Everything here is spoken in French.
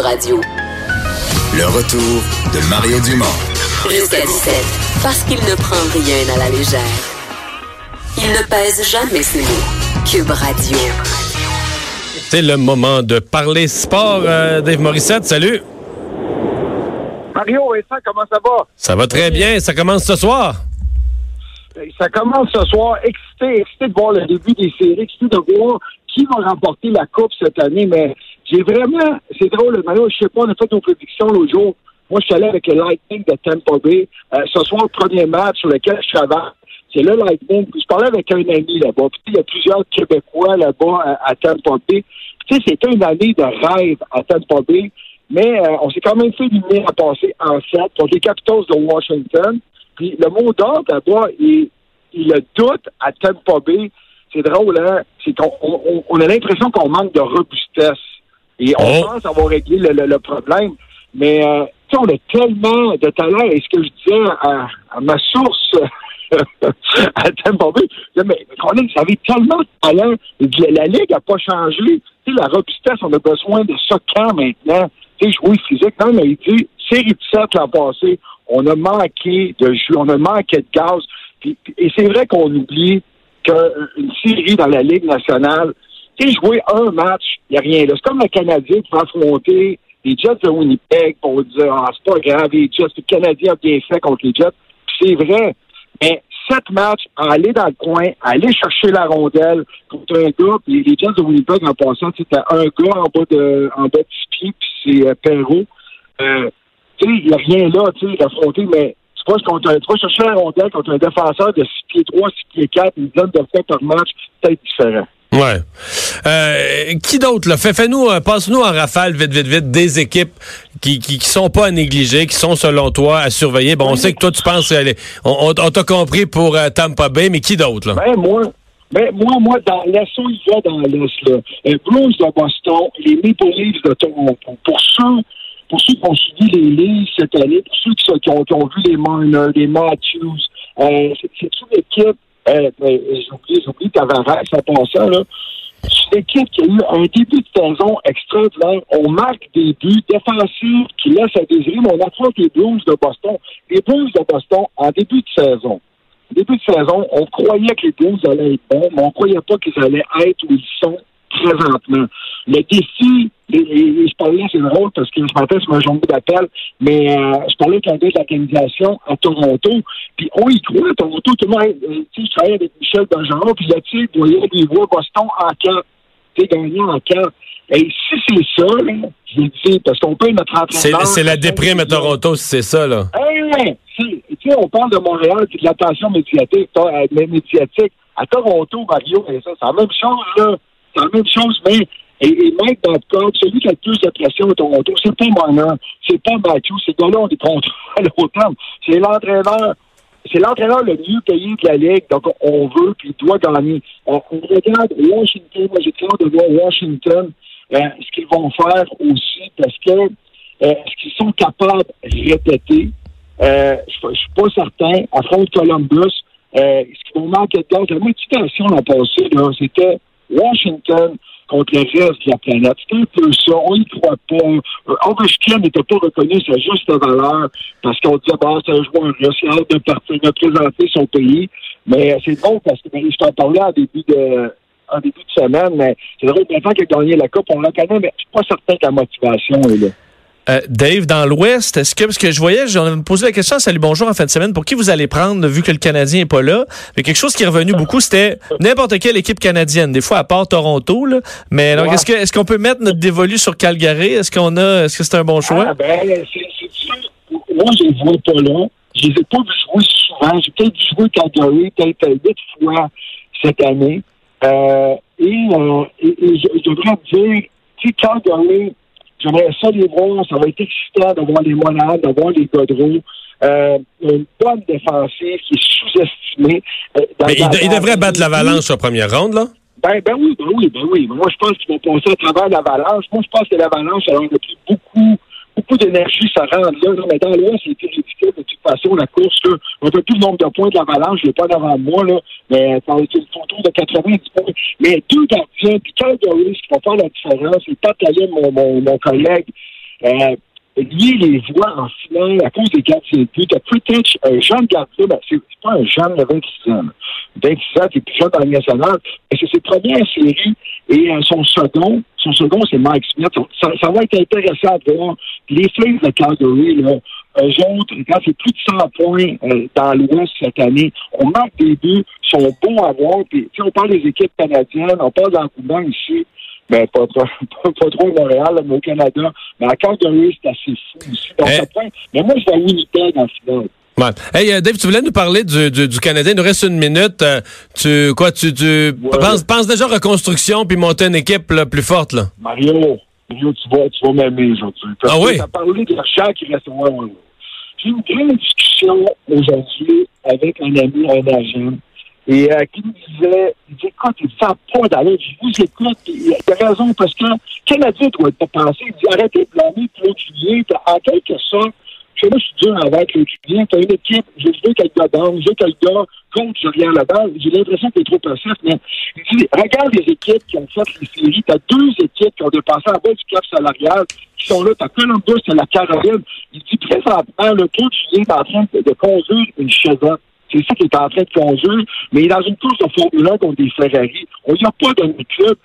Cube Radio. Le retour de Mario Dumont. Jusqu'à 17, parce qu'il ne prend rien à la légère. Il ne pèse jamais ses mots. Cube Radio. C'est le moment de parler sport. Euh, Dave Morissette, salut. Mario, et ça, comment ça va? Ça va très bien. Ça commence ce soir? Ça commence ce soir. Excité, excité de voir le début des séries, excité de voir qui va remporter la Coupe cette année. Mais j'ai vraiment, c'est drôle, Mario, je sais pas, on a fait nos prédictions l'autre jour. Moi, je suis allé avec le Lightning de Tampa Bay. Euh, ce soir, le premier match sur lequel je travaille, c'est le Lightning. Je parlais avec un ami là-bas. Il y a plusieurs Québécois là-bas à, Tampa Bay. Tu sais, c'était une année de rêve à Tampa Bay. Mais euh, on s'est quand même fait éliminer à passer en 7 contre les Capitals de Washington. Puis le mot d'ordre là-bas, il, il le doute à Tampa Bay. C'est drôle, hein? On, a l'impression qu'on manque de robustesse. Et on oh. pense avoir réglé le, problème. Mais euh, on a tellement de talent. Et ce que je disais à, ma source à Bay, mais on avait tellement de talent. La, Ligue n'a pas changé. sais, la robustesse, on a besoin de ça quand maintenant? Tu sais, jouer physique. Non, mais il dit, série de 7 l'an passé, on a manqué de jus, on a manqué de gaz. et c'est vrai qu'on oublie qu'une série dans la Ligue nationale, jouer un match, il n'y a rien. C'est comme le Canadien qui va affronter les Jets de Winnipeg pour dire, ah, c'est pas grave, les Jets, le Canadien a bien fait contre les Jets. C'est vrai. Mais sept matchs, aller dans le coin, aller chercher la rondelle contre un gars, puis les Jets de Winnipeg en passant, c'était un gars en bas de en bas de six puis c'est euh, Perrault. Euh, tu sais, il n'y a rien là, tu sais, d'affronter, mais tu vas, contre tu vas chercher la rondelle contre un défenseur de 6 pieds 3, 6 pieds 4, une zone de fait par match, peut-être différent. Ouais. Euh, qui d'autre, là? Fais, nous euh, passe-nous en rafale, vite, vite, vite, des équipes qui, qui, qui, sont pas à négliger, qui sont, selon toi, à surveiller. Bon, on sait que toi, tu penses, on, on, t'a compris pour euh, Tampa Bay, mais qui d'autre, là? Ben, moi, ben, moi, moi, dans l'Est, il y dans l'Est, là. Les Blues de Boston, les Maple de Toronto. Pour ceux, pour ceux qui ont suivi les Leafs cette année, pour ceux qui, ont, qui ont, vu les Marner, les Matthews, euh, c'est une équipe euh, j'oublie, j'oublie Tavares passant, là. C'est une équipe qui a eu un début de saison extraordinaire. On marque des buts défensifs qui laissent à désirer, mais on affronte les Blues de Boston. Les Blues de Boston, en début de saison, début de saison, on croyait que les Blues allaient être bons, mais on croyait pas qu'ils allaient être où ils sont présentement. Le défi, et, je parlais, c'est drôle parce que ce matin, c'est ma journée d'appel, mais euh, je parlais avec un gars de l'organisation à Toronto, puis on y croit à Toronto, tout le monde, euh, tu sais, je travaillais avec Michel Benjamin, puis là-dessus, il voyait des voix Boston en camp, tu sais, gagnant en camp. Et si c'est ça, là, je dis, parce qu'on peut notre entraîneur... C'est la déprime à Toronto, si c'est ça, là. Hey, tu sais, on parle de Montréal, puis de l'attention médiatique, euh, médiatique. À Toronto, Mario, c'est la même chose, là. C'est la même chose, mais et, Mike Babcock, celui qui a le plus de pression à Toronto, c'est pas Marner, c'est pas Matthew, ces gars-là ont des à autant. C'est l'entraîneur, c'est l'entraîneur le mieux payé de la Ligue, donc on veut qu'il doit gagner. On, regarde Washington, moi j'ai hâte de voir Washington, euh, ce qu'ils vont faire aussi, parce que euh, ce qu'ils sont capables de répéter, euh, je ne suis pas certain, affronte Columbus, euh, ce qu'ils vont manquer de gaz. La motivation l'an passé, c'était Washington contre le reste de la planète. C'est un peu ça. On n'y croit pas. Euh, Ovechkin n'était pas reconnu sa juste valeur parce qu'on disait, bah, c'est un joueur russe, il a de partir, de présenter son pays. Mais c'est bon parce que ben, je t'en parlais en début de début de semaine, mais c'est vrai, maintenant qu'il a gagné la Coupe, on l'a quand mais je suis pas certain que la motivation est là. Euh, Dave, dans l'Ouest, est-ce que, parce que je voyais, j'en posé la question, salut, bonjour, en fin de semaine, pour qui vous allez prendre, vu que le Canadien n'est pas là? Mais quelque chose qui est revenu beaucoup, c'était n'importe quelle équipe canadienne, des fois à part Toronto, là. Mais alors, est-ce, que, est-ce qu'on peut mettre notre dévolu sur Calgary? Est-ce qu'on a, est-ce que c'est un bon choix? Ah, ben, c'est, c'est Moi, je ne vois pas là. Je les ai pas jouer souvent. J'ai peut-être joué Calgary peut-être huit fois cette année. Euh, et, euh, et, je, devrais dire, tu Calgary, J'aimerais ça les voir. Ça va être excitant d'avoir les Monades, d'avoir les Godreau. Euh, une bonne défensive qui est sous-estimée. Euh, il, devrait battre l'Avalanche en première ronde, là? Ben, ben oui, ben oui, ben oui. Moi, je pense qu'ils vont passer à travers l'Avalanche. Moi, je pense que l'Avalanche, a depuis beaucoup beaucoup d'énergie, ça rentre là, Mais dans l'Ouest, c'était ridicule. De toute façon, la course, là, on ne plus le nombre de points de l'avalanche, je l'ai pas devant moi, là. Mais ça été autour de 90 points. Mais deux gardiens, puis Calgary, ce qui va faire la différence, c'est pas mon, mon, mon collègue, Euh, lui, les voit en finale à cause des gardiens de but. Peut-être un jeune gardien, ben, c'est c'est pas un jeune de 26 ans. Là. 26 ans, t'es plus jeune dans la nationale. Mais c'est ses premières séries et euh, son second, son second, c'est Mike Smith. Ça, ça va être intéressant de voir les Flames de Calgary, là. Eux autres, quand c'est plus de 100 points euh, dans l'Ouest cette année, on marque des buts, sont bons à voir. Puis, on parle des équipes canadiennes, on parle d'Ancouban ici. Ben, pas trop, pas, pas trop au Montréal, mais au Canada. Mais à Calgary, c'est assez fou aussi. Donc, Eh. ça prend- Mais moi, je vais à Winnipeg en finale. Ouais. Hey, euh, Dave, tu voulais nous parler du, du, du Canadien. Il nous reste une minute. Euh, tu quoi, tu, tu Ouais. penses, penses déjà reconstruction puis monter une équipe là, plus forte là? Mario, Mario, tu vas, tu vas m'aimer aujourd'hui. Ah oui? t'as parlé de l'argent qui reste. Ouais, ouais. J'ai eu une grande discussion aujourd'hui avec un ami, un agent, et euh, qui me disait, il dit, écoute, il ne fait pas d'aller, je vous écoute, il a raison, parce que Canadien doit être pensé, il dit, arrêtez de blâmer Claude Julien, en quelque sorte, je je suis dur avec Claude Julien, t'as une équipe, je veux que le gars je veux que le gars compte Julien là-dedans, j'ai l'impression que t'es trop passif, mais il dit, regarde les équipes qui ont fait les séries, t'as deux équipes qui ont dépassé en bas du cap salarial, qui sont là, t'as Columbus, t'as la Caroline, il dit, présentement, le Claude Julien est en train de, conduire une chevette. C'est ça qu'il est en train de conduire, mais il est dans une course de Formule 1 contre des Ferrari. On n'y a pas de club.